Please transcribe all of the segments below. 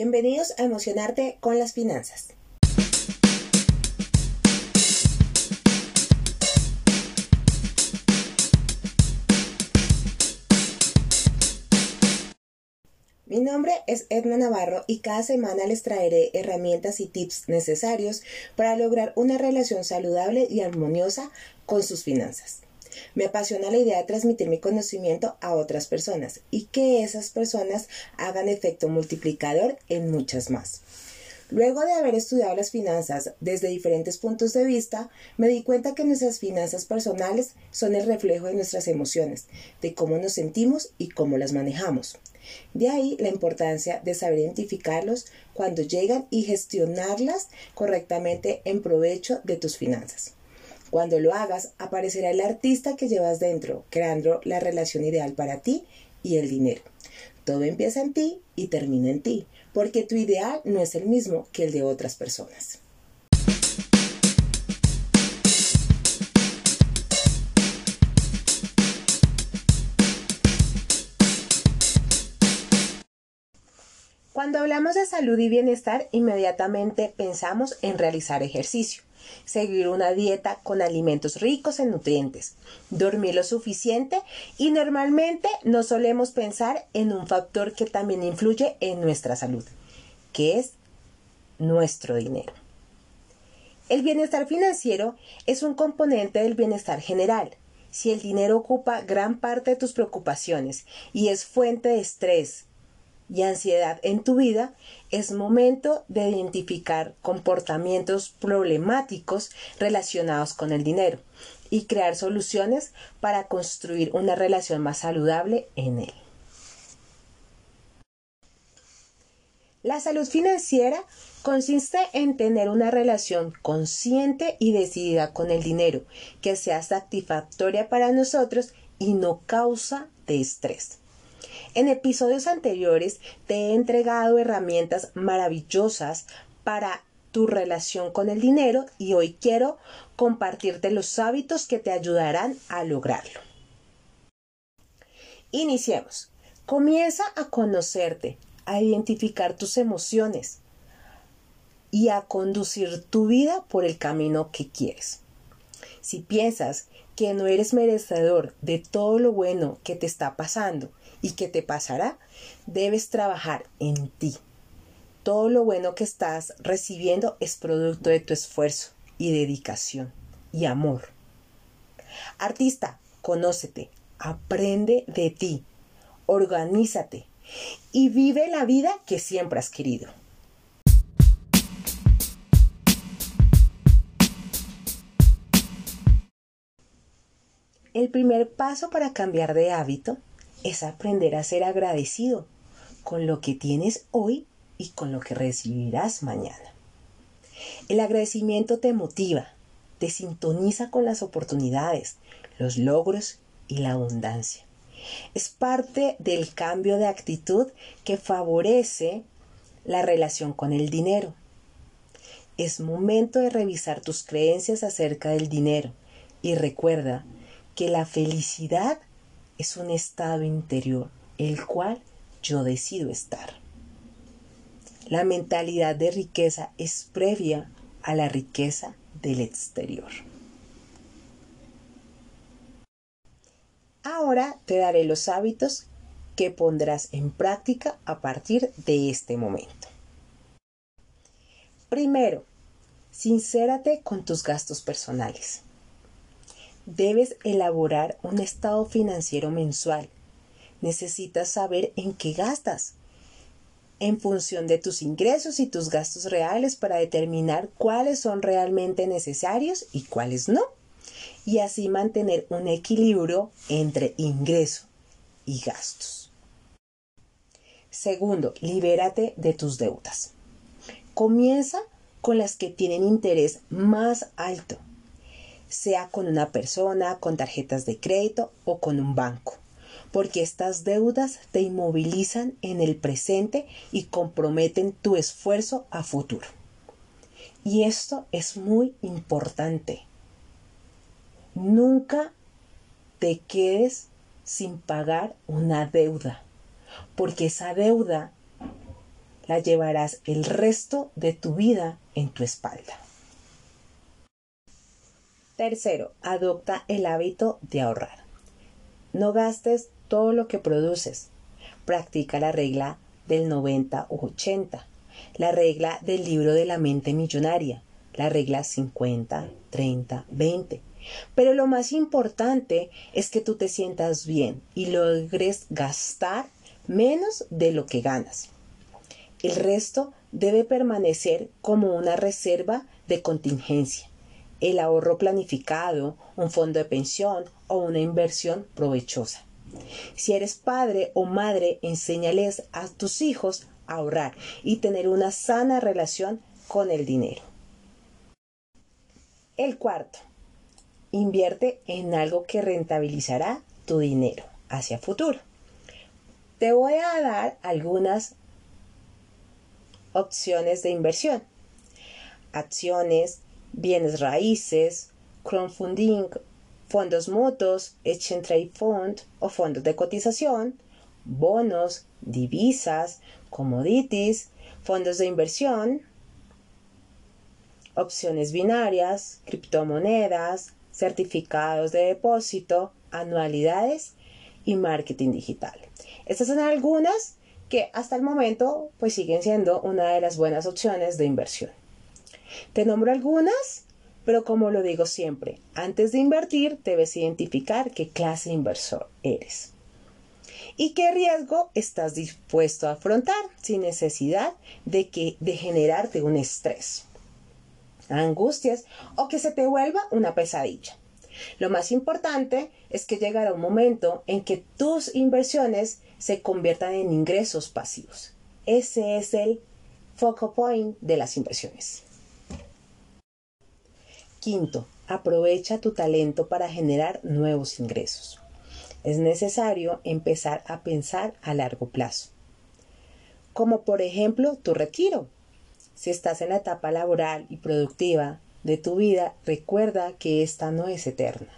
Bienvenidos a Emocionarte con las Finanzas. Mi nombre es Edna Navarro y cada semana les traeré herramientas y tips necesarios para lograr una relación saludable y armoniosa con sus finanzas. Me apasiona la idea de transmitir mi conocimiento a otras personas y que esas personas hagan efecto multiplicador en muchas más. Luego de haber estudiado las finanzas desde diferentes puntos de vista, me di cuenta que nuestras finanzas personales son el reflejo de nuestras emociones, de cómo nos sentimos y cómo las manejamos. De ahí la importancia de saber identificarlos cuando llegan y gestionarlas correctamente en provecho de tus finanzas. Cuando lo hagas, aparecerá el artista que llevas dentro, creando la relación ideal para ti y el dinero. Todo empieza en ti y termina en ti, porque tu ideal no es el mismo que el de otras personas. Cuando hablamos de salud y bienestar, inmediatamente pensamos en realizar ejercicio seguir una dieta con alimentos ricos en nutrientes, dormir lo suficiente y normalmente no solemos pensar en un factor que también influye en nuestra salud, que es nuestro dinero. El bienestar financiero es un componente del bienestar general. Si el dinero ocupa gran parte de tus preocupaciones y es fuente de estrés, y ansiedad en tu vida, es momento de identificar comportamientos problemáticos relacionados con el dinero y crear soluciones para construir una relación más saludable en él. La salud financiera consiste en tener una relación consciente y decidida con el dinero, que sea satisfactoria para nosotros y no causa de estrés. En episodios anteriores te he entregado herramientas maravillosas para tu relación con el dinero y hoy quiero compartirte los hábitos que te ayudarán a lograrlo. Iniciemos. Comienza a conocerte, a identificar tus emociones y a conducir tu vida por el camino que quieres. Si piensas que no eres merecedor de todo lo bueno que te está pasando y que te pasará, debes trabajar en ti. Todo lo bueno que estás recibiendo es producto de tu esfuerzo y dedicación y amor. Artista, conócete, aprende de ti, organízate y vive la vida que siempre has querido. El primer paso para cambiar de hábito es aprender a ser agradecido con lo que tienes hoy y con lo que recibirás mañana. El agradecimiento te motiva, te sintoniza con las oportunidades, los logros y la abundancia. Es parte del cambio de actitud que favorece la relación con el dinero. Es momento de revisar tus creencias acerca del dinero y recuerda que la felicidad es un estado interior, el cual yo decido estar. La mentalidad de riqueza es previa a la riqueza del exterior. Ahora te daré los hábitos que pondrás en práctica a partir de este momento. Primero, sincérate con tus gastos personales debes elaborar un estado financiero mensual. Necesitas saber en qué gastas en función de tus ingresos y tus gastos reales para determinar cuáles son realmente necesarios y cuáles no. Y así mantener un equilibrio entre ingreso y gastos. Segundo, libérate de tus deudas. Comienza con las que tienen interés más alto sea con una persona, con tarjetas de crédito o con un banco, porque estas deudas te inmovilizan en el presente y comprometen tu esfuerzo a futuro. Y esto es muy importante. Nunca te quedes sin pagar una deuda, porque esa deuda la llevarás el resto de tu vida en tu espalda. Tercero, adopta el hábito de ahorrar. No gastes todo lo que produces. Practica la regla del 90 o 80, la regla del libro de la mente millonaria, la regla 50, 30, 20. Pero lo más importante es que tú te sientas bien y logres gastar menos de lo que ganas. El resto debe permanecer como una reserva de contingencia, el ahorro planificado, un fondo de pensión o una inversión provechosa. Si eres padre o madre, enséñales a tus hijos a ahorrar y tener una sana relación con el dinero. El cuarto, invierte en algo que rentabilizará tu dinero hacia futuro. Te voy a dar algunas opciones de inversión. Acciones, bienes raíces, crowdfunding, fondos mutuos, exchange trade fund o fondos de cotización, bonos, divisas, commodities, fondos de inversión, opciones binarias, criptomonedas, certificados de depósito, anualidades y marketing digital. Estas son algunas que hasta el momento pues siguen siendo una de las buenas opciones de inversión. Te nombro algunas, pero como lo digo siempre, antes de invertir debes identificar qué clase de inversor eres y qué riesgo estás dispuesto a afrontar sin necesidad de que de generarte un estrés angustias o que se te vuelva una pesadilla. Lo más importante es que llegará un momento en que tus inversiones se conviertan en ingresos pasivos. Ese es el focal point de las inversiones. Quinto, aprovecha tu talento para generar nuevos ingresos. Es necesario empezar a pensar a largo plazo, como por ejemplo tu retiro. Si estás en la etapa laboral y productiva de tu vida, recuerda que esta no es eterna.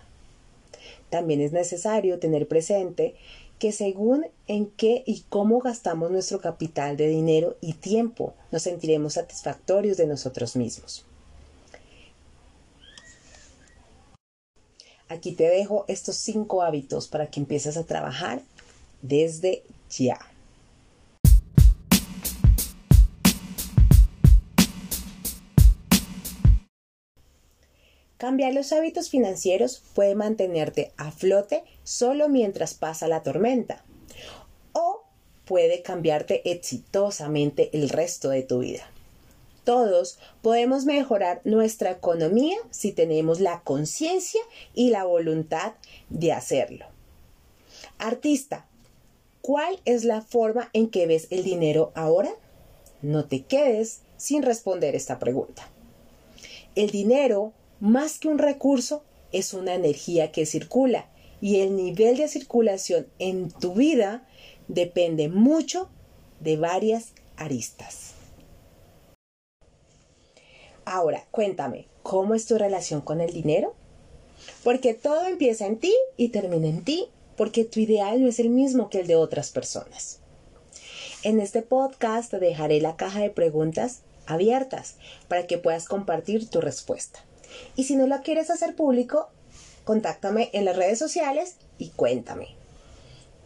También es necesario tener presente que según en qué y cómo gastamos nuestro capital de dinero y tiempo, nos sentiremos satisfactorios de nosotros mismos. Aquí te dejo estos cinco hábitos para que empieces a trabajar desde ya. Cambiar los hábitos financieros puede mantenerte a flote solo mientras pasa la tormenta o puede cambiarte exitosamente el resto de tu vida. Todos podemos mejorar nuestra economía si tenemos la conciencia y la voluntad de hacerlo. Artista, ¿cuál es la forma en que ves el dinero ahora? No te quedes sin responder esta pregunta. El dinero más que un recurso, es una energía que circula y el nivel de circulación en tu vida depende mucho de varias aristas. Ahora, cuéntame, ¿cómo es tu relación con el dinero? Porque todo empieza en ti y termina en ti, porque tu ideal no es el mismo que el de otras personas. En este podcast te dejaré la caja de preguntas abiertas para que puedas compartir tu respuesta. Y si no la quieres hacer público, contáctame en las redes sociales y cuéntame.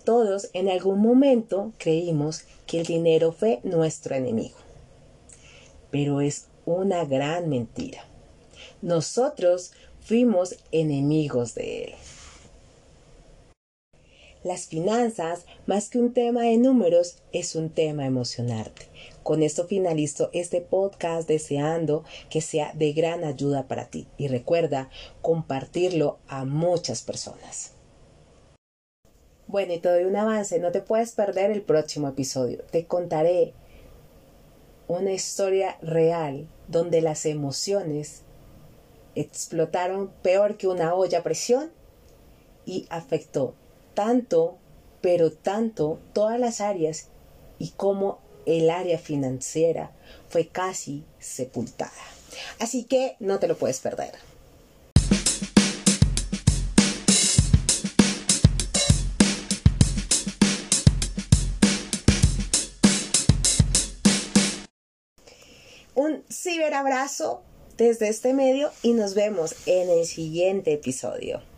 Todos en algún momento creímos que el dinero fue nuestro enemigo. Pero es una gran mentira. Nosotros fuimos enemigos de él. Las finanzas, más que un tema de números, es un tema emocionarte. Con esto finalizo este podcast deseando que sea de gran ayuda para ti y recuerda compartirlo a muchas personas. Bueno, y te un avance, no te puedes perder el próximo episodio. Te contaré una historia real donde las emociones explotaron peor que una olla a presión y afectó tanto, pero tanto todas las áreas y cómo el área financiera fue casi sepultada. Así que no te lo puedes perder. Ciberabrazo desde este medio y nos vemos en el siguiente episodio.